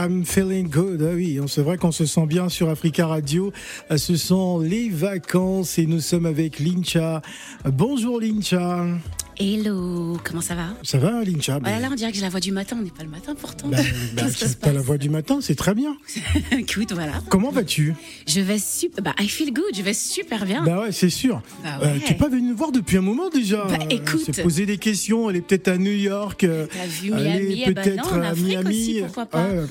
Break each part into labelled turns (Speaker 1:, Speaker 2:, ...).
Speaker 1: I'm feeling good.
Speaker 2: Ah oui, c'est vrai qu'on se sent bien sur Africa Radio. Euh, Ce sont les vacances et nous sommes avec Lincha. Bonjour Lincha.
Speaker 3: Hello, comment ça va?
Speaker 2: Ça va Lincha
Speaker 3: Voilà, là on dirait que j'ai la voix du matin, on n'est pas le matin pourtant.
Speaker 2: Bah, bah, c'est pas la voix du matin, c'est très bien.
Speaker 3: Écoute, voilà.
Speaker 2: Comment vas-tu?
Speaker 3: Je vais super. Bah, I feel good, je vais super bien.
Speaker 2: Bah ouais, c'est sûr.
Speaker 3: Bah
Speaker 2: Euh, tu es pas venu nous voir depuis un moment déjà.
Speaker 3: Bah, écoute.
Speaker 2: s'est posé des questions. Elle est peut-être à New York. euh,
Speaker 3: T'as vu
Speaker 2: elle
Speaker 3: Miami, eh ben
Speaker 2: peut-être à Miami.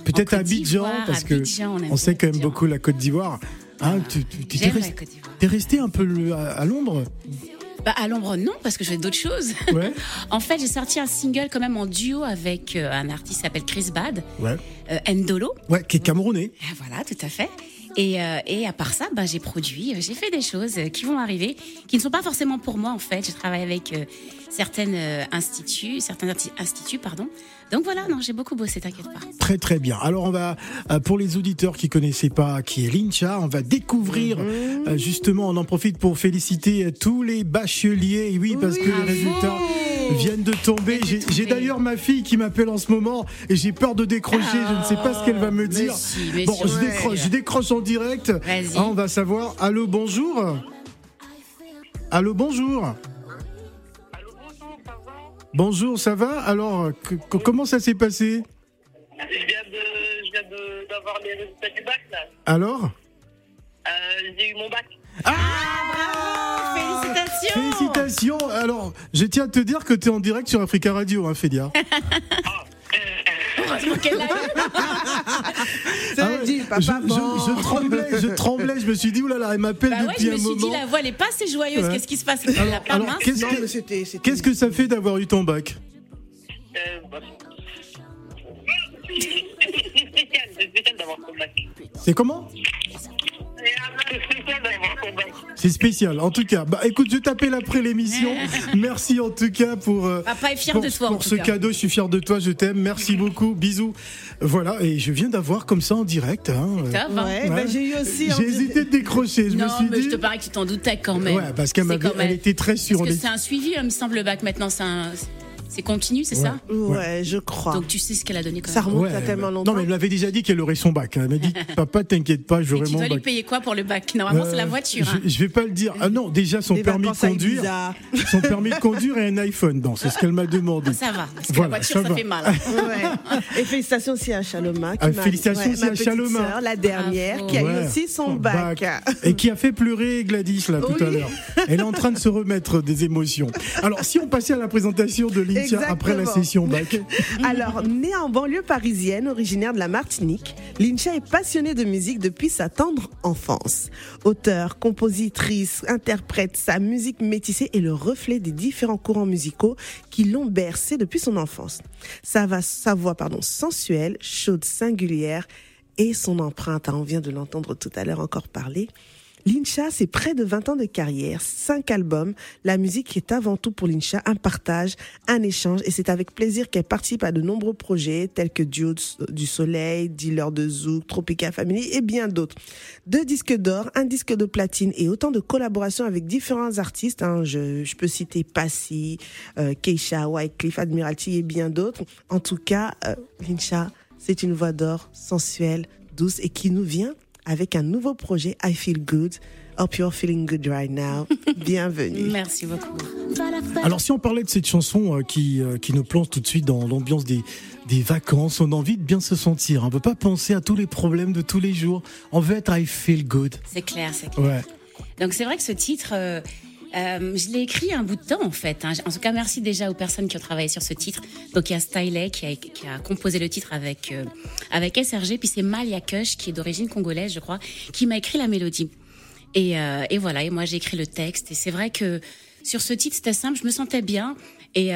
Speaker 2: peut-être à Abidjan parce que
Speaker 3: Abidjan, on aime
Speaker 2: on sait quand même
Speaker 3: Abidjan.
Speaker 2: beaucoup la Côte d'Ivoire. Hein, tu, tu-
Speaker 3: la
Speaker 2: resté- un peu à Londres?
Speaker 3: Bah, à l'ombre, non, parce que je fais d'autres choses.
Speaker 2: Ouais.
Speaker 3: en fait, j'ai sorti un single quand même en duo avec euh, un artiste qui s'appelle Chris Bad,
Speaker 2: Ouais.
Speaker 3: euh, Ndolo.
Speaker 2: Ouais, qui est camerounais.
Speaker 3: Ah, Voilà, tout à fait. Et, euh, et à part ça, bah, j'ai produit, j'ai fait des choses qui vont arriver, qui ne sont pas forcément pour moi en fait. Je travaille avec euh, certaines euh, instituts, certains insti- instituts, pardon. Donc voilà, non, j'ai beaucoup bossé, t'inquiète pas.
Speaker 2: Très très bien. Alors on va euh, pour les auditeurs qui connaissaient pas qui est Lincha, on va découvrir
Speaker 3: Mhm.
Speaker 2: euh, justement. On en profite pour féliciter euh, tous les bacheliers. Oui, parce que les résultats viennent de tomber. J'ai- d'ailleurs ma fille qui m'appelle en ce moment et j'ai peur de décrocher. Je ne sais pas ce qu'elle va me
Speaker 3: Mais
Speaker 2: dire. bon,
Speaker 3: si,
Speaker 2: je décroche, je décroche en direct. Ah, on va savoir. Allô, bonjour. Allô, bonjour. Bonjour, ça va Alors, que- que- comment ça s'est passé
Speaker 4: Je viens de, je viens de- d'avoir les résultats du bac là.
Speaker 2: Alors
Speaker 4: Euh, j'ai eu mon bac.
Speaker 3: Félicitations
Speaker 2: Félicitations Alors, je tiens à te dire que tu es en direct sur Africa Radio, hein, Fédia.
Speaker 3: Heureusement qu'elle
Speaker 2: Ah ouais,
Speaker 5: dit, papa,
Speaker 2: je, je-
Speaker 5: bon.
Speaker 2: je tremblais, je tremblais, je me suis dit, oulala, elle m'appelle
Speaker 3: Bah ouais,
Speaker 2: depuis
Speaker 3: je me
Speaker 2: un
Speaker 3: suis dit,
Speaker 2: moment.
Speaker 3: la voix, elle est pas assez joyeuse.
Speaker 2: Ouais.
Speaker 3: Qu'est-ce qui se passe Elle
Speaker 2: Alors,
Speaker 3: a pas
Speaker 2: alors,
Speaker 3: mince.
Speaker 2: qu'est-ce
Speaker 5: Non,
Speaker 2: que-
Speaker 5: mais c'était. c'était-
Speaker 2: Qu'est-ce que ça fait d'avoir eu ton bac
Speaker 4: Euh, bah, c'est spécial, c'est spécial d'avoir ton bac.
Speaker 2: C'est comment?
Speaker 4: C'est spécial d'avoir ton bac.
Speaker 2: C'est spécial, en tout cas. Bah écoute, je t'appelle après l'émission. Merci en tout cas pour, euh,
Speaker 3: Papa est fier
Speaker 2: pour,
Speaker 3: de toi, en
Speaker 2: pour
Speaker 3: tout
Speaker 2: ce
Speaker 3: cas.
Speaker 2: cadeau. Je suis fier de toi, je t'aime. Merci beaucoup, bisous. Voilà, et je viens d'avoir comme ça en direct. hein, euh,
Speaker 3: Top, hein.
Speaker 5: Ouais, ben, j'ai eu aussi.
Speaker 2: J'ai hésité de décrocher. Je me suis
Speaker 3: mais
Speaker 2: dit.
Speaker 3: je te parie que tu t'en doutais quand même.
Speaker 2: Ouais, parce qu'elle
Speaker 3: C'est
Speaker 2: m'avait,
Speaker 3: quand même-
Speaker 2: elle était très sûre.
Speaker 3: Parce que c'est un suivi, il me semble, le bac maintenant. C'est un, C'est continu, c'est ça
Speaker 5: Ouais, je crois.
Speaker 3: Donc tu sais ce qu'elle a donné quand
Speaker 5: Ça
Speaker 3: même.
Speaker 5: remonte
Speaker 2: Ouais,
Speaker 5: à tellement longtemps.
Speaker 2: Non, mais elle m'avait déjà dit qu'elle aurait son bac. Elle m'a dit, papa, t'inquiète pas, j'aurai
Speaker 3: tu
Speaker 2: mon
Speaker 3: dois lui payer quoi pour le bac? Normalement, c'est la
Speaker 2: Euh,
Speaker 3: voiture. hein.
Speaker 2: Je, je vais pas le dire. Ah non, déjà son
Speaker 5: Des
Speaker 2: permis de conduire, son permis de conduire et un iPhone. Non, c'est ce qu'elle m'a demandé.
Speaker 3: Ça va, parce que
Speaker 2: Voilà,
Speaker 3: la voiture,
Speaker 2: ça
Speaker 3: ça, fait mal.
Speaker 5: Ouais. Et félicitations aussi à Chaloma. qui
Speaker 2: Ah, félicitations aussi à Chaloma.
Speaker 5: la dernière,
Speaker 3: Bravo.
Speaker 5: qui a eu aussi son bac.
Speaker 2: Et qui a fait pleurer Gladys là tout à l'heure. Elle est en train de se remettre des émotions. Alors, si on passait à la présentation de Après la session bac.
Speaker 5: Alors, née en banlieue parisienne, originaire de la Martinique, Lincha est passionnée de musique depuis sa tendre enfance. Auteur, compositrice, interprète, sa musique métissée est le reflet des différents courants musicaux qui l'ont bercée depuis son enfance. Sa, va- sa voix pardon, sensuelle, chaude, singulière et son empreinte, hein, on vient de l'entendre tout à l'heure encore parler, Lincha, c'est près de 20 ans de carrière, 5 albums. La musique est avant tout pour Lincha un partage, un échange et c'est avec plaisir qu'elle participe à de nombreux projets tels que Duo du Soleil, Dealer de Zouk, Tropica Family et bien d'autres. Deux disques d'or, un disque de platine et autant de collaborations avec différents artistes. hein. Je, peux citer Passy, euh, Keisha, Wycliffe, Admiralty et bien d'autres. En tout cas, euh, Lincha, c'est une voix d'or, sensuelle, douce et qui nous vient avec un nouveau projet I Feel Good. Hope you're feeling good right now. Bienvenue.
Speaker 3: Merci beaucoup.
Speaker 2: Alors, si on parlait de cette chanson euh, qui, euh, qui nous plonge tout de suite dans l'ambiance des, des vacances, on a envie de bien se sentir. On ne peut pas penser à tous les problèmes de tous les jours. On veut être I feel good.
Speaker 3: C'est clair, c'est clair.
Speaker 2: Ouais.
Speaker 3: Donc c'est vrai que ce titre, euh, euh, je l'ai écrit un bout de temps en fait. hein. En tout cas, merci déjà aux personnes qui ont travaillé sur ce titre. Donc il y a Styley qui a, composé le titre avec euh, avec SRG, puis c'est Malia Kush qui est d'origine congolaise, je crois, qui m'a écrit la mélodie. Et, euh, et voilà, et moi j'ai écrit le texte. Et c'est vrai que sur ce titre, c'était simple, je me sentais bien. Et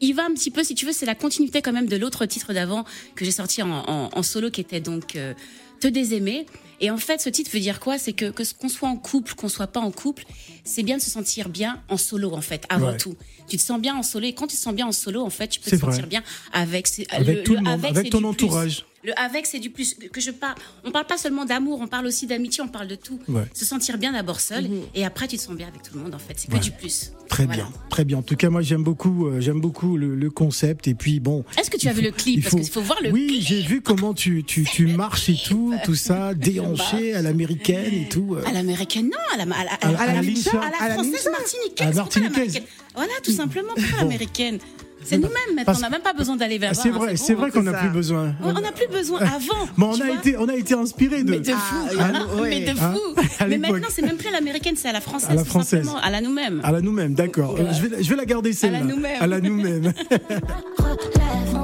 Speaker 3: il va un petit peu, si tu veux, c'est la continuité quand même de l'autre titre d'avant que j'ai sorti en, solo, qui était donc Te désaimer. Et en fait, ce titre veut dire quoi? C'est que que qu'on soit en couple, qu'on soit pas en couple, c'est bien de se sentir bien en solo en fait, avant
Speaker 2: Ouais.
Speaker 3: tout. Tu te sens bien en solo et quand tu te sens bien en solo, en fait, tu peux te sentir bien avec
Speaker 2: Avec tout le monde, avec ton
Speaker 3: plus. Le avec, c'est du plus que je parle. On parle pas seulement d'amour, on parle aussi d'amitié, on parle de tout.
Speaker 2: Ouais.
Speaker 3: Se sentir bien d'abord seul et après tu te sens bien avec tout le monde. En fait, c'est que
Speaker 2: Ouais.
Speaker 3: du plus.
Speaker 2: Très
Speaker 3: Voilà.
Speaker 2: bien, très bien. En tout cas, moi, j'aime beaucoup, euh, j'aime beaucoup le, le concept. Et puis, bon.
Speaker 3: Est-ce que tu as vu le clip?
Speaker 2: il
Speaker 3: Parce qu'il faut voir le
Speaker 2: oui,
Speaker 3: clip.
Speaker 2: j'ai vu comment tu, tu, tu marches et tout, tout ça, déhanché à l'américaine et tout. euh.
Speaker 3: À l'américaine, non, à la, à la,
Speaker 2: À à la Lincha,
Speaker 3: à la
Speaker 5: à la
Speaker 3: française martiniquaise.
Speaker 2: À martiniquaise.
Speaker 3: Voilà, tout simplement, pourquoi
Speaker 2: Bon.
Speaker 3: l'américaine? C'est nous-mêmes maintenant,
Speaker 2: Parce-
Speaker 3: on n'a même pas besoin d'aller vers
Speaker 2: Ah, c'est vrai, c'est vrai qu'on n'a plus besoin.
Speaker 3: On n'a plus besoin avant.
Speaker 2: Mais on a été, on a été inspiré de.
Speaker 3: Mais de fou.
Speaker 5: Ah,
Speaker 3: Ah,
Speaker 5: ouais.
Speaker 3: Mais de
Speaker 2: Hein
Speaker 3: fou.
Speaker 2: À
Speaker 3: Mais maintenant, c'est même plus à l'américaine, c'est à la française.
Speaker 2: À la française.
Speaker 3: À la nous-mêmes.
Speaker 2: À la nous-mêmes, d'accord. Je vais, je vais la garder celle-là.
Speaker 3: nous-mêmes.
Speaker 2: À la nous-mêmes.
Speaker 6: Relève, on pensait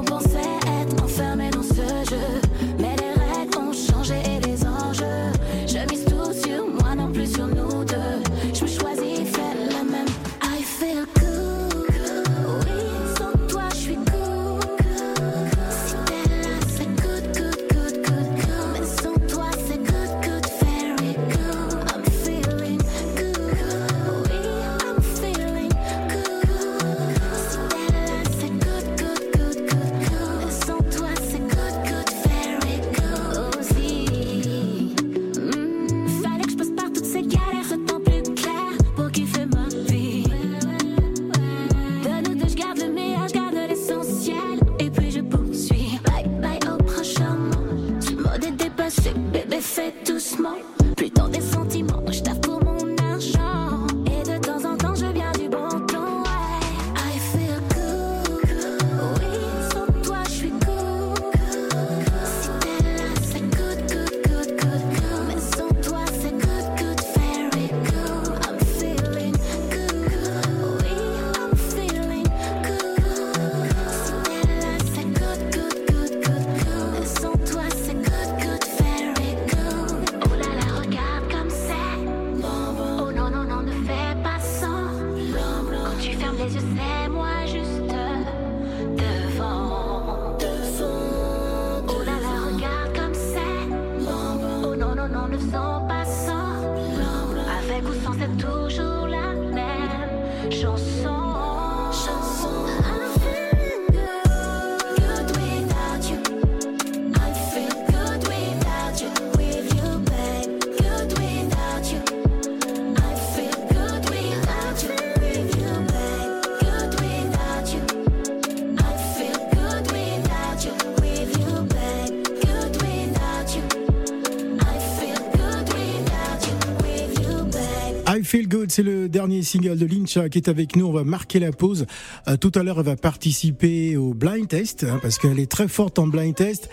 Speaker 2: dernier single de Lincha qui est avec nous. On va marquer la pause. Euh, tout à l'heure, elle va participer au blind test hein, parce qu'elle est très forte en blind test.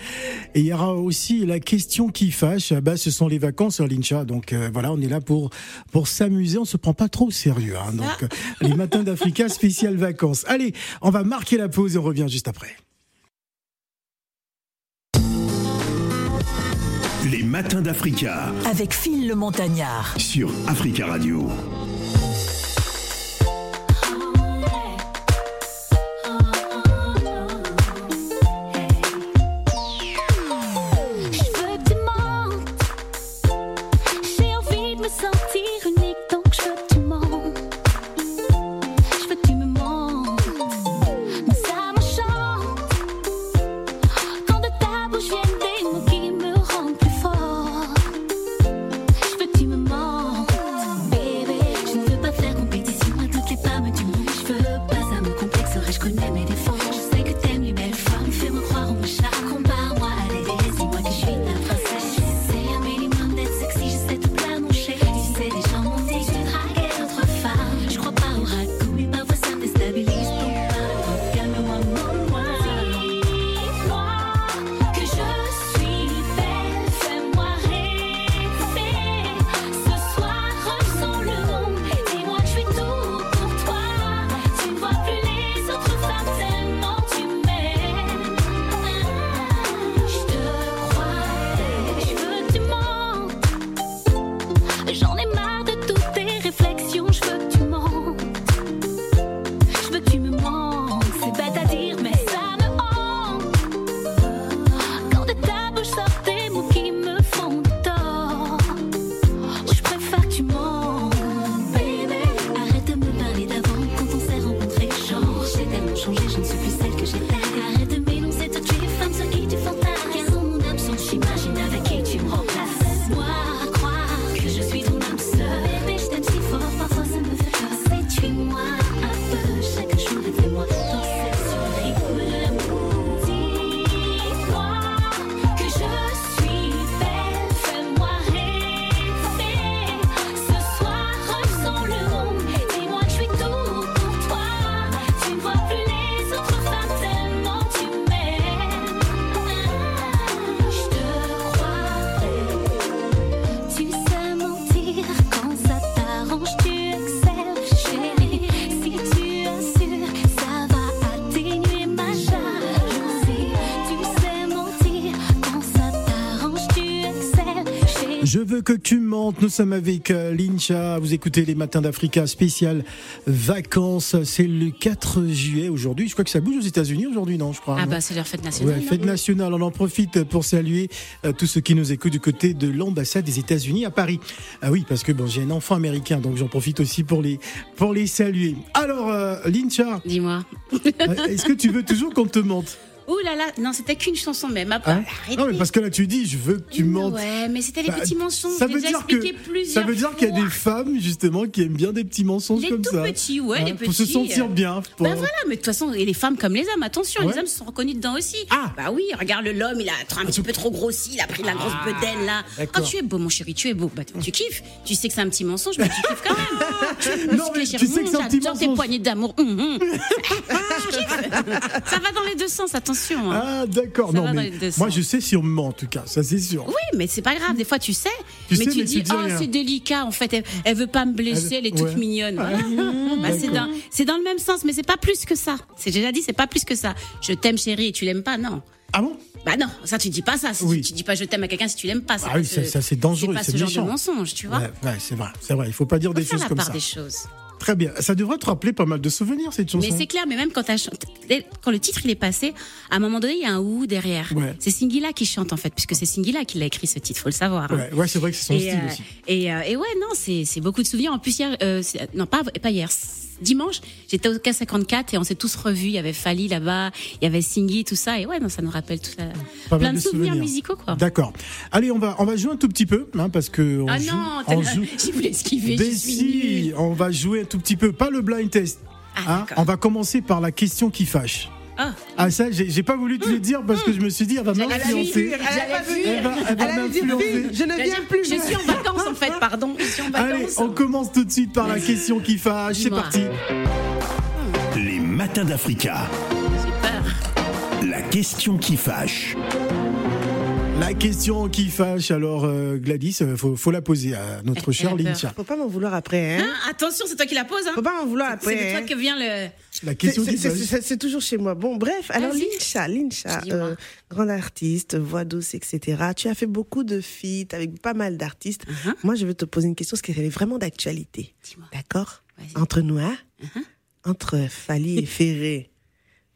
Speaker 2: Et il y aura aussi la question qui fâche. Ah bah, ce sont les vacances, Lincha. Donc euh, voilà, on est là pour pour s'amuser. On se prend pas trop au sérieux. Hein. Donc euh, les matins d'Africa spécial vacances. Allez, on va marquer la pause et on revient juste après.
Speaker 6: Les matins d'Africa
Speaker 7: Avec Phil le Montagnard.
Speaker 6: sur Africa Radio.
Speaker 1: Tu mentes.
Speaker 2: Nous sommes avec euh, Lincha. Vous écoutez les matins d'Africa spécial vacances. C'est le 4 juillet aujourd'hui. Je crois que ça bouge aux États-Unis aujourd'hui, non Je crois.
Speaker 3: Ah bah c'est leur fête nationale.
Speaker 2: Ouais, fête nationale. On en profite pour saluer euh, tous ceux qui nous écoutent du côté de l'ambassade des États-Unis à Paris. Ah oui, parce que bon, j'ai un enfant américain, donc j'en profite aussi pour les pour les saluer. Alors, euh, Lincha,
Speaker 3: Dis-moi.
Speaker 2: euh, est-ce que tu veux toujours qu'on te mente?
Speaker 3: Ouh là là, non, c'était qu'une chanson même. Ah,
Speaker 2: Hein. Non, mais parce que là, tu dis, je veux que tu mentes.
Speaker 3: Ouais, mais c'était les
Speaker 2: Bah,
Speaker 3: petits mensonges.
Speaker 2: Ça veut dire que ça veut dire qu'il y a des femmes justement qui aiment bien des petits mensonges
Speaker 3: Les
Speaker 2: comme
Speaker 3: tout
Speaker 2: ça.
Speaker 3: petits, ouais,
Speaker 2: Hein,
Speaker 3: les petits.
Speaker 2: Pour se sentir bien. pour-
Speaker 3: Bah voilà, mais de toute façon, et les femmes comme les hommes, attention,
Speaker 2: Ouais.
Speaker 3: les hommes se sont reconnus dedans aussi.
Speaker 2: Ah.
Speaker 3: Bah oui, regarde le l'homme, il a un petit peu trop grossi, il a pris de la grosse bedaine là. Ah,
Speaker 2: d'accord.
Speaker 3: tu es beau, mon chéri, tu es beau. Bah tu kiffes. Tu sais que c'est un petit mensonge, mais tu kiffes quand même.
Speaker 2: Non, mais tu sais que c'est un
Speaker 3: Hum,
Speaker 2: petit
Speaker 3: J'adore tes
Speaker 2: mensonge.
Speaker 3: poignées d'amour. Tu kiffes. Ça va dans les deux sens, attention. Hein.
Speaker 2: Ah d'accord,
Speaker 3: Ça
Speaker 2: non mais moi je sais si on me ment en tout cas, ça c'est sûr.
Speaker 3: Oui, mais c'est pas grave. Des fois, tu sais.
Speaker 2: Tu
Speaker 3: mais
Speaker 2: sais,
Speaker 3: tu
Speaker 2: mais
Speaker 3: dis,
Speaker 2: tu dis
Speaker 3: oh,
Speaker 2: rien.
Speaker 3: c'est délicat. En fait, elle, elle veut pas me blesser. Elle, est toute
Speaker 2: ouais.
Speaker 3: mignonne. Voilà. Bah, c'est dans, le même sens, mais c'est pas plus que ça. C'est déjà dit, c'est pas plus que ça. Je t'aime, chérie, et tu l'aimes pas, non.
Speaker 2: Ah bon?
Speaker 3: Bah non, ça tu dis pas ça.
Speaker 2: Oui.
Speaker 3: Tu dis pas je t'aime à quelqu'un si tu l'aimes pas.
Speaker 2: Ah
Speaker 3: pas
Speaker 2: oui, ça- ça, c'est dangereux,
Speaker 3: C'est ce genre de mensonge, tu vois.
Speaker 2: Ouais, ouais, c'est vrai, c'est vrai. Il faut pas dire
Speaker 3: Faut
Speaker 2: des
Speaker 3: faire
Speaker 2: choses
Speaker 3: la
Speaker 2: comme
Speaker 3: part
Speaker 2: ça.
Speaker 3: des choses.
Speaker 2: Très bien. Ça devrait te rappeler pas mal de souvenirs cette chanson.
Speaker 3: Mais c'est clair, mais même quand, quand le titre il est passé, à un moment donné, il y a un ou derrière.
Speaker 2: Ouais.
Speaker 3: C'est Singila qui chante en fait, puisque c'est Singila qui l'a écrit ce titre, faut le savoir. hein.
Speaker 2: Ouais, c'est vrai que c'est son
Speaker 3: et,
Speaker 2: style
Speaker 3: euh,
Speaker 2: aussi.
Speaker 3: Et, euh, et ouais, non, c'est beaucoup de souvenirs. En plus, hier, euh, non, pas, pas hier, dimanche, j'étais au K54 et on s'est tous revus. Il y avait Fali là-bas, il y avait Singy, tout ça. Et ouais, non, ça nous rappelle tout ça.
Speaker 2: Pas
Speaker 3: plein de souvenirs, musicaux, quoi.
Speaker 2: D'accord. Allez, on va on va jouer un tout petit peu, hein, parce que on
Speaker 3: Ah
Speaker 2: joue.
Speaker 3: non,
Speaker 2: on
Speaker 3: t'as-
Speaker 2: joue.
Speaker 3: j'ai voulu esquiver,
Speaker 2: Mais
Speaker 3: je suis
Speaker 2: si, on va jouer un tout petit peu, pas le blind test.
Speaker 3: Ah,
Speaker 2: hein. on va commencer par la question qui fâche.
Speaker 3: Ah.
Speaker 2: Ah ça, j'ai pas voulu te le dire parce que je me suis dit, elle va m'influencer.
Speaker 5: elle.
Speaker 2: Elle va, elle va
Speaker 5: Elle a dit,
Speaker 2: m'influencer.
Speaker 5: je ne viens plus.
Speaker 3: Je suis en vacances en fait, pardon. Je suis en
Speaker 2: Allez, on commence tout de suite par la question qui fâche. C'est parti.
Speaker 6: Les matins d'Africa.
Speaker 3: J'ai peur.
Speaker 6: La question qui fâche.
Speaker 2: La question qui fâche. Alors, euh, Gladys, euh, faut, faut la poser à notre chère. Lincha.
Speaker 5: Faut pas m'en vouloir après, hein.
Speaker 3: Hein, attention, c'est toi qui la poses. Hein.
Speaker 5: Faut pas m'en vouloir
Speaker 3: C'est
Speaker 5: après.
Speaker 3: de toi
Speaker 5: hein.
Speaker 3: que vient le.
Speaker 2: La
Speaker 5: C'est-
Speaker 2: question
Speaker 5: c'est-
Speaker 2: qui
Speaker 5: c'est-
Speaker 2: fâche.
Speaker 5: C'est c'est toujours chez moi. Bon, bref, alors. Lincha, Lincha, euh, grande artiste, voix douce, etc. Tu as fait beaucoup de feats avec pas mal d'artistes.
Speaker 3: Uh-huh.
Speaker 5: Moi, je veux te poser une question, parce qu'elle est vraiment d'actualité.
Speaker 3: Dis-moi.
Speaker 5: D'accord?
Speaker 3: Vas-y.
Speaker 5: Entre nous, hein Entre Fali et Ferré,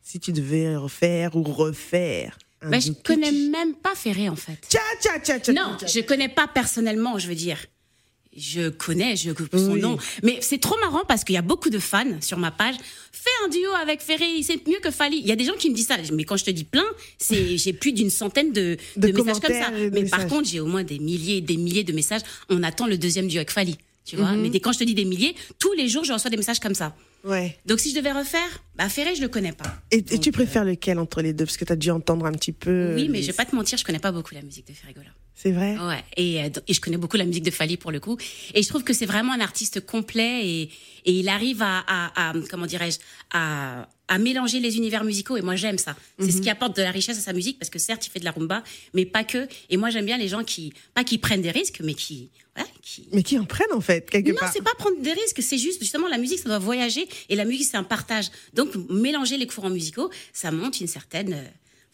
Speaker 5: si tu devais refaire ou refaire. Un
Speaker 3: Bah, je
Speaker 5: duo,
Speaker 3: connais même pas Ferré en fait.
Speaker 5: Tcha, tcha, tcha, tcha,
Speaker 3: Non, je connais pas personnellement, je veux dire. Je connais, je son
Speaker 5: Oui.
Speaker 3: nom. Mais c'est trop marrant parce qu'il y a beaucoup de fans sur ma page. Fais un duo avec Ferré, c'est mieux que Fali. Il y a des gens qui me disent ça. Mais quand je te dis plein, c'est j'ai plus d'une centaine de,
Speaker 5: De
Speaker 3: de messages comme ça. Mais par contre, j'ai au moins des milliers et des milliers de messages. On attend le deuxième duo avec Fali. Tu vois
Speaker 5: Mhm.
Speaker 3: Mais dès- quand je te dis des milliers, tous les jours, je reçois des messages comme ça.
Speaker 5: Ouais.
Speaker 3: Donc si je devais refaire, bah Ferré, je le connais pas.
Speaker 5: Et, et tu préfères lequel entre les deux? Parce que tu as dû entendre un petit peu.
Speaker 3: Oui, mais
Speaker 5: les-
Speaker 3: je vais pas te mentir, je connais pas beaucoup la musique de Ferré Gola.
Speaker 5: C'est vrai?
Speaker 3: Ouais, et, euh, et je connais beaucoup la musique de Fali pour le coup. Et je trouve que c'est vraiment un artiste complet et, et il arrive à, à, à- comment dirais-je, à, à mélanger les univers musicaux. Et moi, j'aime ça. C'est ce qui apporte de la richesse à sa musique parce que certes, il fait de la rumba, mais pas que. Et moi, j'aime bien les gens qui, pas qui prennent des risques, mais qui, voilà, qui.
Speaker 5: Mais qui en prennent en fait, quelque
Speaker 3: Non,
Speaker 5: part.
Speaker 3: c'est pas prendre des risques, c'est juste justement la musique, ça doit voyager et la musique c'est un partage. Donc mélanger les courants musicaux, ça monte une certaine, euh,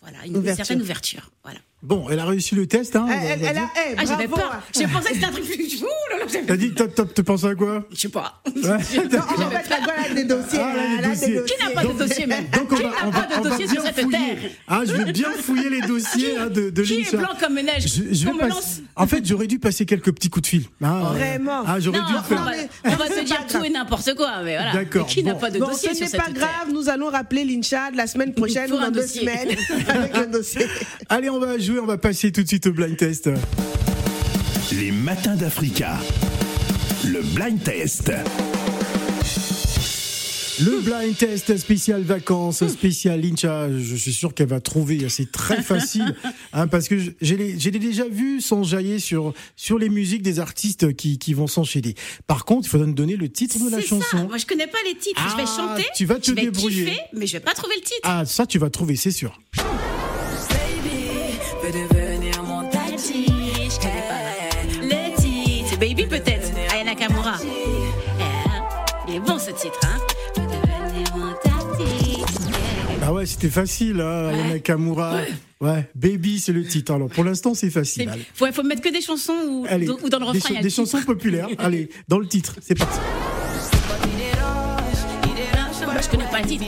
Speaker 3: voilà, une, certaine ouverture. Voilà.
Speaker 2: Bon, elle a réussi le test. Hein,
Speaker 5: Elle,
Speaker 2: va-
Speaker 5: elle-
Speaker 2: va
Speaker 5: a,
Speaker 2: dire.
Speaker 5: eh,
Speaker 3: Ah, j'avais peur. J'ai pensé que c'était un truc
Speaker 2: T'as dit top, top, tu penses à quoi?
Speaker 3: Je sais pas.
Speaker 2: Ouais.
Speaker 5: Non, en fait, la gueule a des dossiers.
Speaker 2: Ah, elle a des dossiers.
Speaker 3: Qui n'a pas de dossier même?
Speaker 2: Donc on
Speaker 3: Qui
Speaker 2: va,
Speaker 3: n'a pas
Speaker 2: va,
Speaker 3: de
Speaker 2: on va
Speaker 3: dossier
Speaker 2: bien
Speaker 3: sur cette
Speaker 2: fouiller.
Speaker 3: terre?
Speaker 2: Ah, je vais bien fouiller les dossiers hein, de, de
Speaker 3: Qui est blanc comme neige
Speaker 2: Je, je vais. En fait, j'aurais dû passer quelques petits coups de fil. Ah,
Speaker 5: Vraiment
Speaker 2: Ah, j'aurais
Speaker 3: Non,
Speaker 2: dû faire.
Speaker 3: va, on va te dire
Speaker 5: pas
Speaker 3: tout et n'importe quoi, mais voilà.
Speaker 2: D'accord,
Speaker 3: Qui n'a pas de dossier
Speaker 5: ce
Speaker 3: sur
Speaker 5: n'est
Speaker 3: cette
Speaker 5: pas
Speaker 3: terre?
Speaker 5: grave, nous allons rappeler l'Incha de la semaine prochaine ou dans deux semaines avec le dossier.
Speaker 2: Allez, on va jouer, on va passer tout de suite au blind test.
Speaker 6: Les matins d'Africa. Le blind test.
Speaker 2: Le blind test spécial vacances, spécial Lincha, je suis sûr qu'elle va trouver, c'est très facile, hein, parce que je- j'ai déjà vu s'enjailler sur, sur les musiques des artistes qui, qui vont s'enchaîner. Par contre, il faudra nous donner le titre de la
Speaker 3: ça.
Speaker 2: chanson.
Speaker 3: Moi, je connais pas les titres. je vais
Speaker 2: Ah,
Speaker 3: chanter.
Speaker 2: tu vas te
Speaker 3: je vais
Speaker 2: débrouiller.
Speaker 3: Kiffer, mais je vais pas trouver le titre.
Speaker 2: Ah, ça tu vas trouver, c'est sûr.
Speaker 3: Ce titre, hein.
Speaker 2: Ah ouais, c'était facile, hein, Aya Nakamura. Ouais. Baby, c'est le titre. Alors pour l'instant, c'est facile. Allez.
Speaker 3: Faut, faut mettre que des chansons ou,
Speaker 2: Allez,
Speaker 3: ou dans le
Speaker 2: des,
Speaker 3: refrain. il y a
Speaker 2: des chansons populaires. Allez, dans le titre, c'est parti.
Speaker 3: Moi, je connais pas le titre.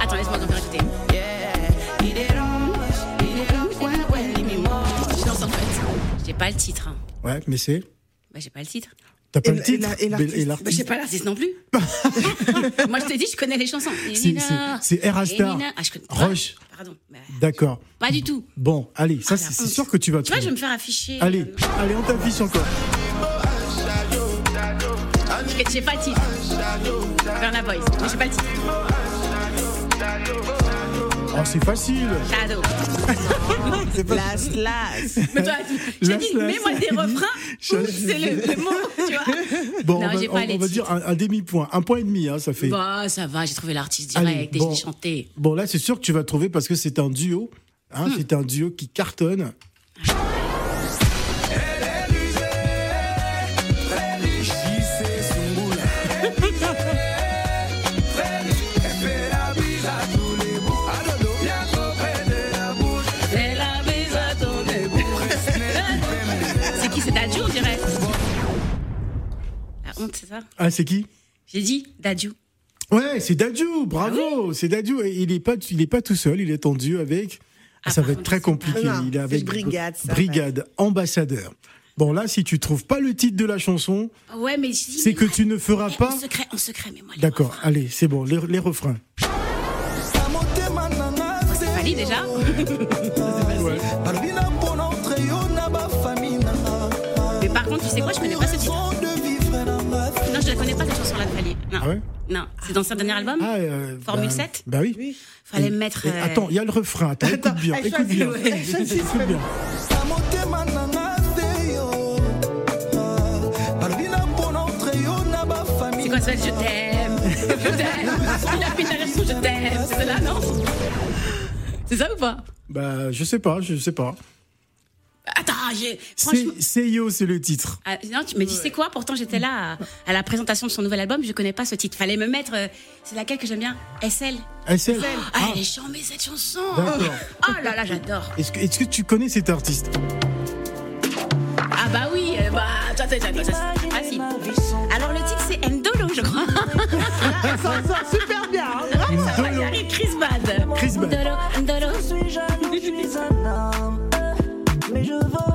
Speaker 3: Attends, laisse-moi. Je en fait. J'ai pas le titre. hein.
Speaker 2: Ouais, mais c'est.
Speaker 3: Bah, j'ai pas le titre.
Speaker 2: T'as pas
Speaker 5: Et
Speaker 2: le titre
Speaker 5: et la- et l'artiste
Speaker 3: Bah, j'ai pas l'artiste non plus. Moi, je te dis, je connais les chansons.
Speaker 2: C'est-
Speaker 3: Elina,
Speaker 2: c'est- c'est Erastar.
Speaker 3: Elina. Ah, je connais. Pardon. Bah,
Speaker 2: D'accord.
Speaker 3: pas du tout.
Speaker 2: Bon, allez, ça
Speaker 3: Ah,
Speaker 2: c'est
Speaker 3: honte.
Speaker 2: sûr que tu vas
Speaker 3: Tu vois, je vais me faire afficher.
Speaker 2: Allez,
Speaker 3: euh,
Speaker 2: allez, on t'affiche encore.
Speaker 3: J'ai- J'ai pas le titre. Burna Boys. Mais j'ai pas le titre.
Speaker 2: Oh, c'est facile.
Speaker 3: Shadow.
Speaker 5: Last, last.
Speaker 3: Mais toi, j'ai dit, mets-moi des refrains. C'est le, le mot, tu vois.
Speaker 2: Bon,
Speaker 3: Non,
Speaker 2: on va,
Speaker 3: j'ai pas
Speaker 2: on-
Speaker 3: les
Speaker 2: on va dire un, un demi-point, un point et demi, hein, ça fait.
Speaker 3: Bah, ça va, j'ai trouvé l'artiste
Speaker 2: Allez,
Speaker 3: direct et
Speaker 2: bon.
Speaker 3: je l'ai chanté.
Speaker 2: Bon, là, c'est sûr que tu vas trouver parce que c'est un duo. Hein,
Speaker 3: Hmm.
Speaker 2: C'est un duo qui cartonne.
Speaker 3: Ça
Speaker 2: Ah, c'est qui?
Speaker 3: J'ai dit Dadju.
Speaker 2: Ouais, c'est Dadju, bravo,
Speaker 3: Ah
Speaker 2: c'est Dadju. Et il est pas, il est pas tout seul, il est en duo avec.
Speaker 3: Ah,
Speaker 2: ça
Speaker 3: par
Speaker 2: va être très compliqué.
Speaker 5: Non,
Speaker 2: il est avec
Speaker 5: Brigade, ça.
Speaker 2: Brigade, ambassadeur. Bon là, si tu trouves pas le titre de la chanson,
Speaker 3: Ouais, mais
Speaker 2: c'est que
Speaker 3: moi-
Speaker 2: tu ne feras
Speaker 3: Eh,
Speaker 2: pas.
Speaker 3: En secret, en secret, mais moi,
Speaker 2: D'accord, allez, c'est bon, les, les refrains.
Speaker 3: Déjà Non.
Speaker 2: Ah ouais
Speaker 3: non, c'est dans son dernier album
Speaker 2: ah, euh,
Speaker 3: Formule
Speaker 2: bah,
Speaker 3: 7
Speaker 2: Bah oui.
Speaker 5: oui.
Speaker 3: Fallait mettre. Euh,
Speaker 2: attends, il y a le refrain. Écoute bien. Écoute bien. Écoute bien.
Speaker 3: C'est quoi ça Je t'aime. Je t'aime. Je t'aime. C'est cela, non? C'est ça ou pas?
Speaker 2: Bah, je sais pas, je sais pas.
Speaker 3: Attends, j'ai. Franchement.
Speaker 2: C'est Seyo, c'est le titre.
Speaker 3: Ah, non, tu me dis c'est quoi Pourtant j'étais là à, à la présentation de son nouvel album, je connais pas ce titre. Fallait me mettre. euh, c'est laquelle que j'aime bien SL.
Speaker 2: SL.
Speaker 3: Ah, elle est chambée cette chanson.
Speaker 2: D'accord.
Speaker 3: Oh là là, j'adore.
Speaker 2: Est-ce que, tu connais cet artiste
Speaker 3: Ah bah oui, euh, bah toi, ça, c'est facile. Alors le titre c'est Ndolo, je crois.
Speaker 5: Ça sort super bien. hein.
Speaker 3: Ça y arriver, Chris Bad.
Speaker 2: Chris Bad.
Speaker 3: Ndolo, Ndolo.
Speaker 8: Je suis jaloux, je suis un homme. Je veux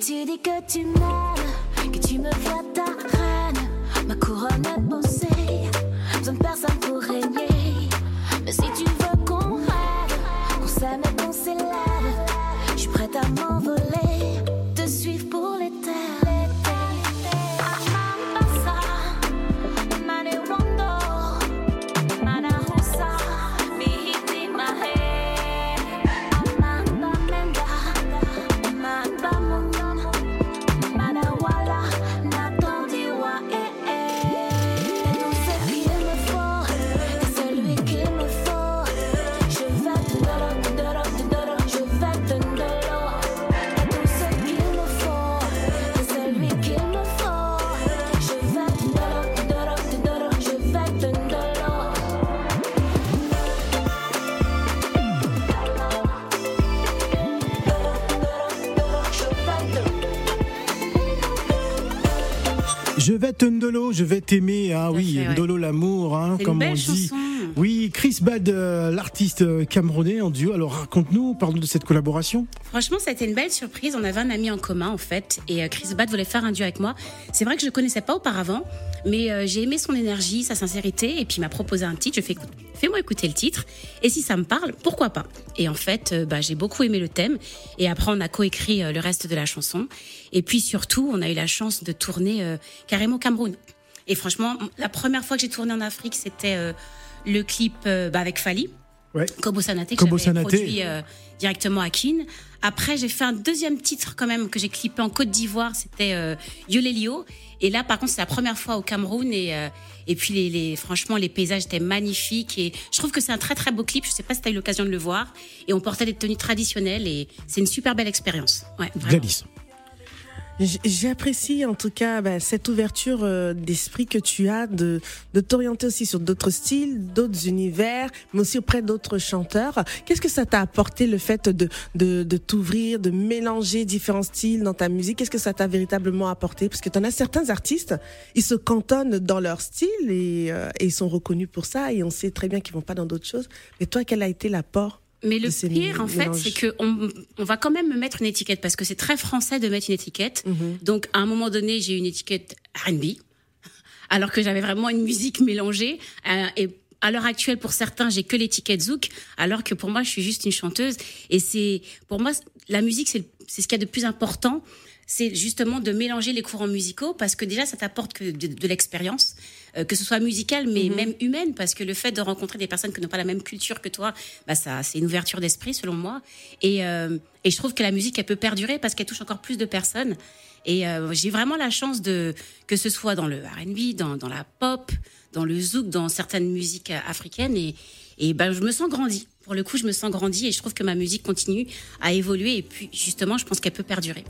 Speaker 8: Tu
Speaker 6: dis que tu m'aimes, que tu me vois ta reine. Ma couronne je vais
Speaker 2: t'aimer.
Speaker 3: À
Speaker 2: oui,
Speaker 3: fait, ouais.
Speaker 2: Ndolo l'amour, hein, comme on dit.
Speaker 3: chanson.
Speaker 2: Oui, Chris Bad, euh, l'artiste euh, camerounais en duo. Alors raconte-nous, parle-nous de cette collaboration.
Speaker 3: Franchement, ça a été une belle surprise. On avait un ami en commun, en fait, et euh, Chris Bad voulait faire un duo avec moi. C'est vrai que je le connaissais pas auparavant, mais euh, j'ai aimé son énergie, sa sincérité, et puis il m'a proposé un titre. Je fais, fais-moi écouter le titre, et si ça me parle, pourquoi pas? Et en fait, bah, j'ai beaucoup aimé le thème, et après on a coécrit le reste de la chanson. Et puis surtout, on a eu la chance de tourner carrément au Cameroun. Et franchement, la première fois que j'ai tourné en Afrique, c'était euh, le clip euh, bah, avec Fali.
Speaker 2: Ouais.
Speaker 3: Kobo Sanaté, que j'avais produit euh, directement à Kin. Après, j'ai fait un deuxième titre quand même que j'ai clippé en Côte d'Ivoire, c'était Yolelio. Et là, par contre, c'est la première fois au Cameroun et et puis les, les franchement les paysages étaient magnifiques et je trouve que c'est un très très beau clip. Je sais pas si tu as eu l'occasion de le voir et on portait des tenues traditionnelles et c'est une super belle expérience. Ouais.
Speaker 2: Gladys.
Speaker 5: J'apprécie en tout cas bah, cette ouverture euh, d'esprit que tu as de, de t'orienter aussi sur d'autres styles, d'autres univers, mais aussi auprès d'autres chanteurs. Qu'est-ce que ça t'a apporté le fait de, de, de t'ouvrir, de mélanger différents styles dans ta musique? Qu'est-ce que ça t'a véritablement apporté? Parce que tu en as certains artistes, ils se cantonnent dans leur style et, euh, et ils sont reconnus pour ça et on sait très bien qu'ils vont pas dans d'autres choses. Mais toi, quel a été l'apport
Speaker 3: Mais le pire, en fait, c'est que on, va quand même me mettre une étiquette parce que c'est très français de mettre une étiquette.
Speaker 5: Mhm.
Speaker 3: Donc, à un moment donné, j'ai une étiquette R&B, alors que j'avais vraiment une musique mélangée. Euh, et à l'heure actuelle, pour certains, j'ai que l'étiquette zouk, alors que pour moi, je suis juste une chanteuse. Et c'est, pour moi, la musique, c'est c'est ce qu'il y a de plus important. C'est justement de mélanger les courants musicaux parce que déjà, ça t'apporte que de, de l'expérience, euh, que ce soit musicale, mais même humaine, parce que le fait de rencontrer des personnes qui n'ont pas la même culture que toi, bah ça, c'est une ouverture d'esprit selon moi. Et, euh, et je trouve que la musique, elle peut perdurer parce qu'elle touche encore plus de personnes. Et euh, j'ai vraiment la chance de que ce soit dans le R&B, dans, dans la pop, dans le zouk, dans certaines musiques euh, africaines. Et, et ben je me sens grandi. Pour le coup, je me sens grandi et je trouve que ma musique continue à évoluer et puis justement, je pense qu'elle peut perdurer.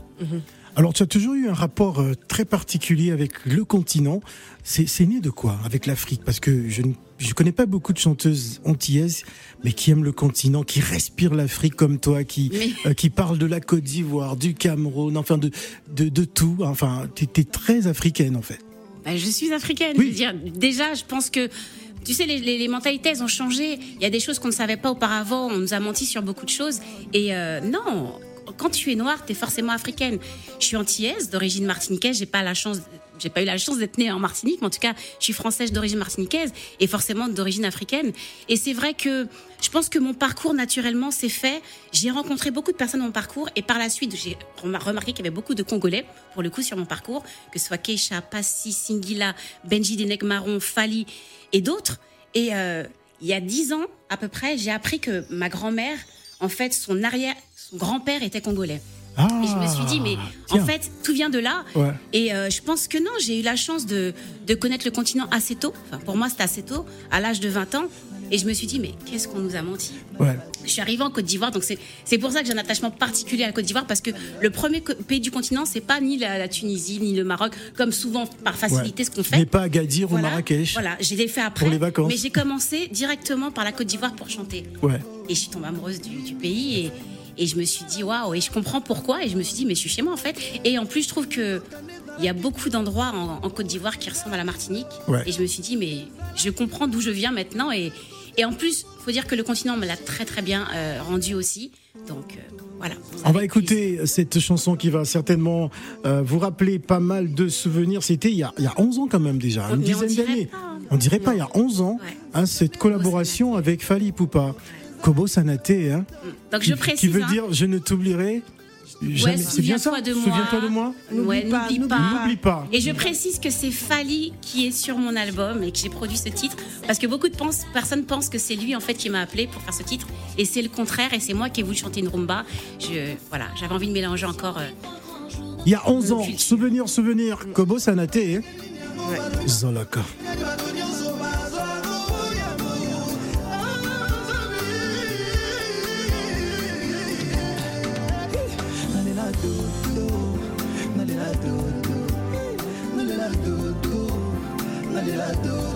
Speaker 2: Alors, tu as toujours eu un rapport euh, très particulier avec le continent. C'est né de quoi avec l'Afrique? Parce que je ne je connais pas beaucoup de chanteuses antillaises, mais qui aiment le continent, qui respirent l'Afrique comme toi, qui
Speaker 3: Mais-
Speaker 2: euh, qui parlent de la Côte d'Ivoire, du Cameroun, enfin de de, de tout. Enfin, tu es très africaine en fait.
Speaker 3: Ben, je suis africaine.
Speaker 2: Oui.
Speaker 3: Je veux dire, déjà, je pense que, tu sais, les, mentalités, elles ont changé. Il y a des choses qu'on ne savait pas auparavant. On nous a menti sur beaucoup de choses. Et euh, non, quand tu es noire, tu es forcément africaine. Je suis antillaise, d'origine martiniquaise. J'ai pas la chance. J'ai pas eu la chance d'être née en Martinique, mais en tout cas, je suis française d'origine martiniquaise et forcément d'origine africaine. Et c'est vrai que je pense que mon parcours naturellement s'est fait. J'ai rencontré beaucoup de personnes dans mon parcours et par la suite, j'ai remar- remarqué qu'il y avait beaucoup de Congolais, pour le coup, sur mon parcours, que ce soit Keisha, Passy, Singila, Benji Denek Marron, Fali et d'autres. Et euh, il y a dix ans, à peu près, j'ai appris que ma grand-mère, en fait, son arrière, son grand-père était congolais.
Speaker 2: Ah,
Speaker 3: Et je me suis dit, mais
Speaker 2: tiens.
Speaker 3: en fait, tout vient de là.
Speaker 2: Ouais.
Speaker 3: Et euh, je pense que non, j'ai eu la chance de, de connaître le continent assez tôt. Enfin, pour moi, c'était assez tôt, à l'âge de 20 ans. Et je me suis dit, mais qu'est-ce qu'on nous a menti?
Speaker 2: Ouais.
Speaker 3: Je suis arrivée en Côte d'Ivoire, donc c'est pour ça que j'ai un attachement particulier à la Côte d'Ivoire, parce que le premier pays du continent, c'est pas ni la, la Tunisie, ni le Maroc, comme souvent par facilité
Speaker 2: Ouais.
Speaker 3: ce qu'on fait.
Speaker 2: pas à Agadir
Speaker 3: Voilà,
Speaker 2: ou Marrakech.
Speaker 3: Voilà, je l'ai fait après.
Speaker 2: Pour les vacances.
Speaker 3: Mais j'ai commencé directement par la Côte d'Ivoire pour chanter.
Speaker 2: Ouais.
Speaker 3: Et je suis tombée amoureuse du, du pays et, et je me suis dit waouh et je comprends pourquoi et je me suis dit mais je suis chez moi en fait et en plus je trouve que il y a beaucoup d'endroits en, en Côte d'Ivoire qui ressemblent à la Martinique
Speaker 2: Ouais.
Speaker 3: et je me suis dit mais je comprends d'où je viens maintenant et et en plus faut dire que le continent me l'a très très bien euh, rendu aussi donc euh, voilà
Speaker 2: On va
Speaker 3: plaisir.
Speaker 2: écouter cette chanson qui va certainement euh, vous rappeler pas mal de souvenirs. C'était il, y a- il y a 11 ans quand même déjà,
Speaker 3: On-
Speaker 2: une
Speaker 3: mais on
Speaker 2: dizaine
Speaker 3: dirait
Speaker 2: d'années.
Speaker 3: pas, hein.
Speaker 2: On dirait pas, il y a 11 ans,
Speaker 3: Ouais.
Speaker 2: hein, cette collaboration avec Fali Poupa. Kobo Sanaté, hein,
Speaker 3: donc je précise
Speaker 2: qui veut
Speaker 3: hein.
Speaker 2: dire je ne t'oublierai jamais.
Speaker 3: Ouais,
Speaker 2: C'est bien ça
Speaker 3: souviens-toi de moi.
Speaker 2: Souviens-toi de moi
Speaker 3: Ouais,
Speaker 5: N'oublie pas,
Speaker 3: pas. Et je précise que c'est Fali qui est sur mon album et que j'ai produit ce titre parce que beaucoup de pense- personnes pensent que c'est lui en fait qui m'a appelé pour faire ce titre et c'est le contraire et c'est moi qui ai voulu chanter une rumba. Je voilà, j'avais envie de mélanger encore. euh,
Speaker 2: Il y a 11 ans, souvenir, souvenir, Kobo Sanaté. hein. Zolaka.
Speaker 1: do do
Speaker 9: do do
Speaker 2: do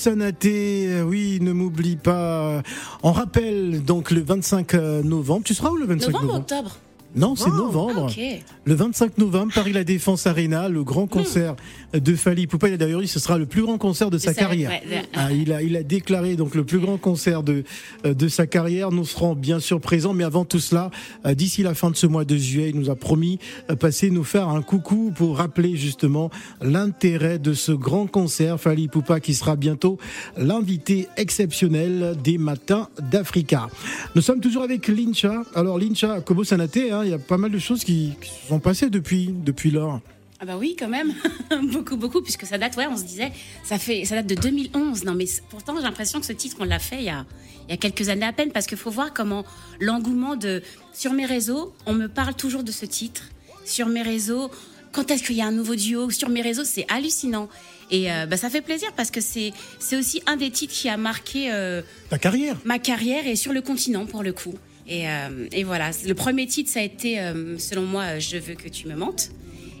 Speaker 2: Sanaté, euh, oui, ne m'oublie pas. On rappelle donc le 25 novembre. Tu seras où le 25
Speaker 3: Novembre,
Speaker 2: novembre?
Speaker 3: octobre.
Speaker 2: Non, c'est
Speaker 5: Oh.
Speaker 2: novembre.
Speaker 3: Ah.
Speaker 2: Le 25 novembre, Paris La Défense Arena, le grand concert de Fali Poupa. Il a d'ailleurs dit que ce sera le plus grand concert de sa carrière.
Speaker 3: ouais, ouais.
Speaker 2: Ah, il, a, il a déclaré donc le plus grand concert de, euh, de sa carrière. Nous serons bien sûr présents, mais avant tout cela, euh, d'ici la fin de ce mois de juillet, il nous a promis euh, passer nous faire un coucou pour rappeler justement l'intérêt de ce grand concert Fali Poupa qui sera bientôt l'invité exceptionnel des Matins d'Africa. Nous sommes toujours avec Lincha. Alors Lincha, Kobo Sanate, hein, il y a pas mal de choses qui, qui se sont passées depuis, depuis lors.
Speaker 3: Ah bah oui, quand même, beaucoup, beaucoup, puisque ça date, ouais, on se disait, ça fait, ça date de 2011. Non, mais pourtant, j'ai l'impression que ce titre, on l'a fait il y a, il y a quelques années à peine, parce qu'il faut voir comment l'engouement de, sur mes réseaux, on me parle toujours de ce titre. Sur mes réseaux, quand est-ce qu'il y a un nouveau duo? Sur mes réseaux, c'est hallucinant. Et euh, bah, ça fait plaisir parce que c'est, c'est aussi un des titres qui a marqué euh,
Speaker 2: Ta carrière
Speaker 3: ma carrière et sur le continent pour le coup. Et, euh, et voilà, le premier titre, ça a été, euh, selon moi, euh, Je veux que tu me mentes.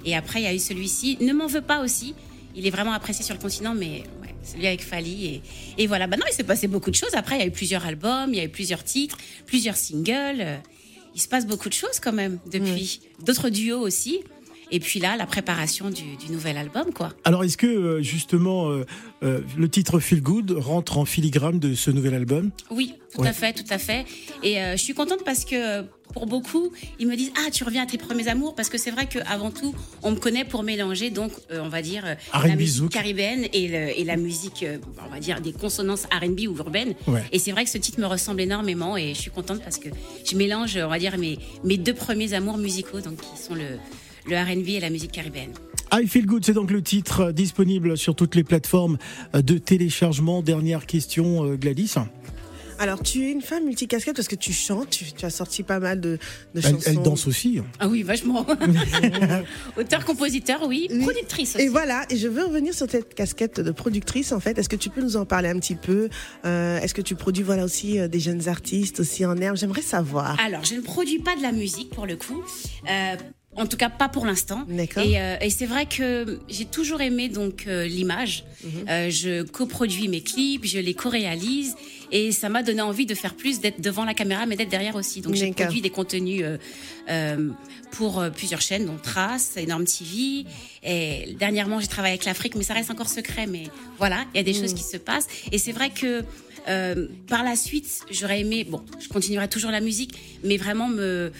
Speaker 3: Et après, il y a eu celui-ci, Ne m'en veux pas aussi. Il est vraiment apprécié sur le continent, mais ouais, celui avec Fali. Et, et voilà, bah non, il s'est passé beaucoup de choses. Après, il y a eu plusieurs albums, il y a eu plusieurs titres, plusieurs singles. Il se passe beaucoup de choses quand même depuis. D'autres duos aussi. Et puis là, la préparation du, du nouvel album, quoi.
Speaker 2: Alors, est-ce que euh, justement euh, euh, le titre Feel Good rentre en filigrane de ce nouvel album?
Speaker 3: Oui, tout
Speaker 2: Ouais.
Speaker 3: à fait, tout à fait. Et euh, je suis contente parce que pour beaucoup, ils me disent ah tu reviens à tes premiers amours parce que c'est vrai qu'avant tout, on me connaît pour mélanger donc euh, on va dire euh, la musique caribéenne et, le- et la musique euh, on va dire des consonances R&B ou urbaines.
Speaker 2: Ouais.
Speaker 3: Et c'est vrai que ce titre me ressemble énormément et je suis contente parce que je mélange on va dire mes mes deux premiers amours musicaux donc qui sont le le R&B et la musique caribéenne.
Speaker 2: I Feel Good, c'est donc le titre disponible sur toutes les plateformes de téléchargement. Dernière question, euh, Gladys.
Speaker 5: Alors, tu es une femme multicasquette parce que tu chantes, tu, tu as sorti pas mal de, de
Speaker 2: Elle,
Speaker 5: chansons.
Speaker 2: elle danse aussi.
Speaker 3: Ah oui, vachement. Auteur, compositeur, oui,
Speaker 5: Oui.
Speaker 3: productrice aussi.
Speaker 5: Et voilà, et je veux revenir sur cette casquette de productrice en fait. Est-ce que tu peux nous en parler un petit peu Euh, Est-ce que tu produis voilà aussi euh, des jeunes artistes aussi en herbe? J'aimerais savoir.
Speaker 3: Alors, je ne produis pas de la musique pour le coup. Euh, en tout cas, pas pour l'instant. Et, euh, et c'est vrai que j'ai toujours aimé donc euh, l'image.
Speaker 5: Mhm.
Speaker 3: Euh, je coproduis mes clips, je les co-réalise, et ça m'a donné envie de faire plus, d'être devant la caméra, mais d'être derrière aussi. Donc j'ai produit des contenus euh, euh, pour euh, plusieurs chaînes, dont Trace, Enorme TV. Et dernièrement, j'ai travaillé avec l'Afrique, mais ça reste encore secret. Mais voilà, il y a des
Speaker 5: Mhm.
Speaker 3: choses qui se passent, et c'est vrai que euh, par la suite, j'aurais aimé. Bon, je continuerai toujours la musique, mais vraiment me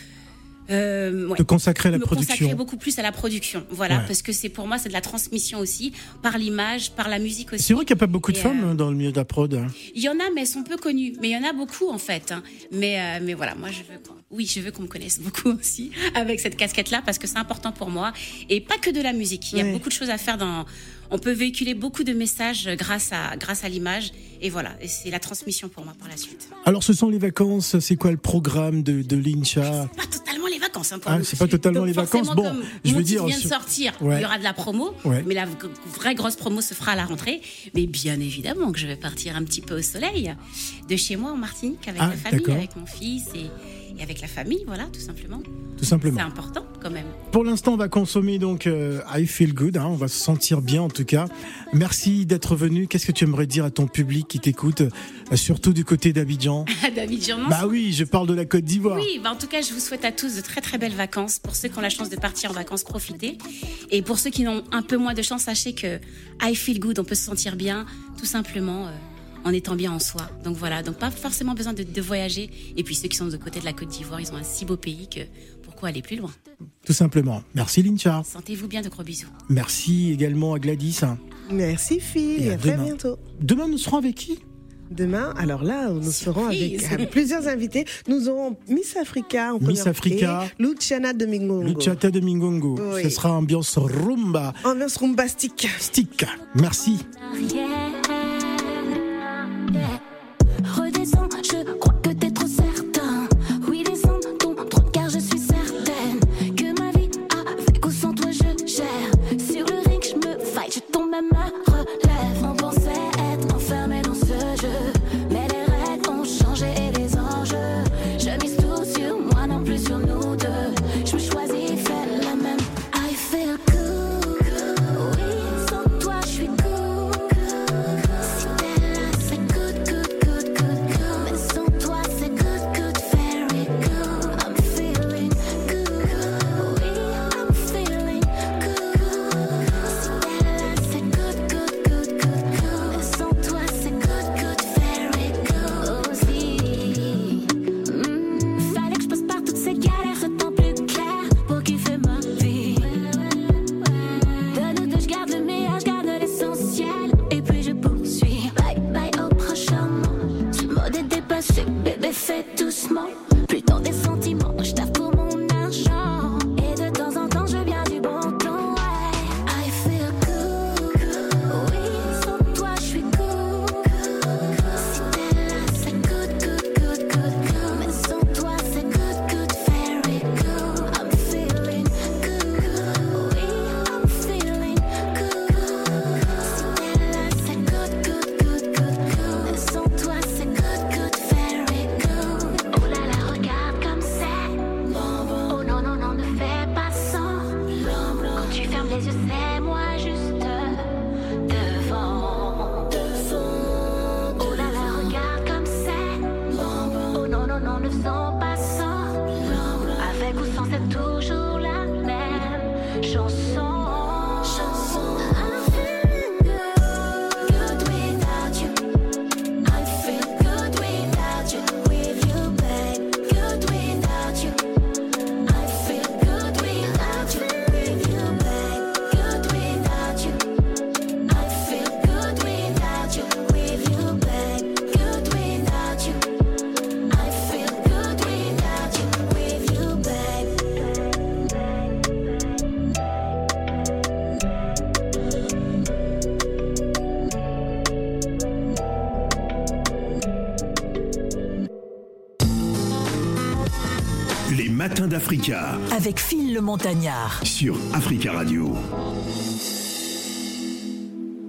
Speaker 3: euh, ouais,
Speaker 2: De consacrer à la
Speaker 3: me consacrer
Speaker 2: production.
Speaker 3: beaucoup plus à la production. Voilà,
Speaker 2: Ouais.
Speaker 3: parce que c'est pour moi, c'est de la transmission aussi, par l'image, par la musique aussi.
Speaker 2: C'est vrai qu'il n'y a pas beaucoup de femmes
Speaker 3: euh,
Speaker 2: hein, dans le milieu de la prod. hein.
Speaker 3: Il y en a, mais elles sont peu connues. Mais il y en a beaucoup, en fait. hein. Mais, euh, mais voilà, moi, je veux qu'on- Oui, je veux qu'on me connaisse beaucoup aussi avec cette casquette-là, parce que c'est important pour moi. Et pas que de la musique. Il y a
Speaker 5: Ouais.
Speaker 3: beaucoup de choses à faire dans... On peut véhiculer beaucoup de messages grâce à, grâce à l'image. Et voilà, et c'est la transmission pour moi par la suite.
Speaker 2: Alors, ce sont les vacances. C'est quoi le programme de, de l'Incha
Speaker 3: Pas totalement les vacances, hein,
Speaker 2: Ah, c'est pas totalement
Speaker 3: Donc,
Speaker 2: les vacances. Bon,
Speaker 3: comme
Speaker 2: je veux dire,
Speaker 3: vient de sortir,
Speaker 2: Ouais.
Speaker 3: il y aura de la promo,
Speaker 2: Ouais.
Speaker 3: mais la vraie grosse promo se fera à la rentrée. Mais bien évidemment que je vais partir un petit peu au soleil, de chez moi en Martinique, avec
Speaker 2: Ah,
Speaker 3: la famille, avec mon fils et, et avec la famille, voilà, tout simplement.
Speaker 2: Tout simplement.
Speaker 3: C'est important quand même.
Speaker 2: Pour l'instant, on va consommer donc euh, I Feel Good. hein, on va se sentir bien en tout cas. Merci d'être venu. Qu'est-ce que tu aimerais dire à ton public qui t'écoute, euh, surtout du côté d'Abidjan?
Speaker 3: David Germain.
Speaker 2: Bah oui, je parle de la Côte d'Ivoire.
Speaker 3: Oui, bah en tout cas, je vous souhaite à tous de très très belles vacances. Pour ceux qui ont la chance de partir en vacances, profitez. Et pour ceux qui n'ont un peu moins de chance, sachez que I feel good, on peut se sentir bien, tout simplement euh, en étant bien en soi. Donc voilà, donc pas forcément besoin de, de voyager. Et puis ceux qui sont de côté de la Côte d'Ivoire, ils ont un si beau pays que pourquoi aller plus loin?
Speaker 2: Tout simplement. Merci Lincha.
Speaker 3: Sentez-vous bien, de gros bisous.
Speaker 2: Merci également à Gladys.
Speaker 5: Merci Phil
Speaker 2: Et à
Speaker 5: à très bientôt.
Speaker 2: Demain, nous serons avec qui?
Speaker 5: Demain, alors là, nous serons avec euh, plusieurs invités. Nous aurons Miss Africa en
Speaker 2: Miss Africa.
Speaker 5: et Luciana de Mingongo.
Speaker 2: Luciata de Mingongo.
Speaker 5: Oui.
Speaker 2: Ce sera ambiance rumba
Speaker 5: Ambiance rumbastique.
Speaker 2: stick. Merci.
Speaker 10: Sur Africa Radio.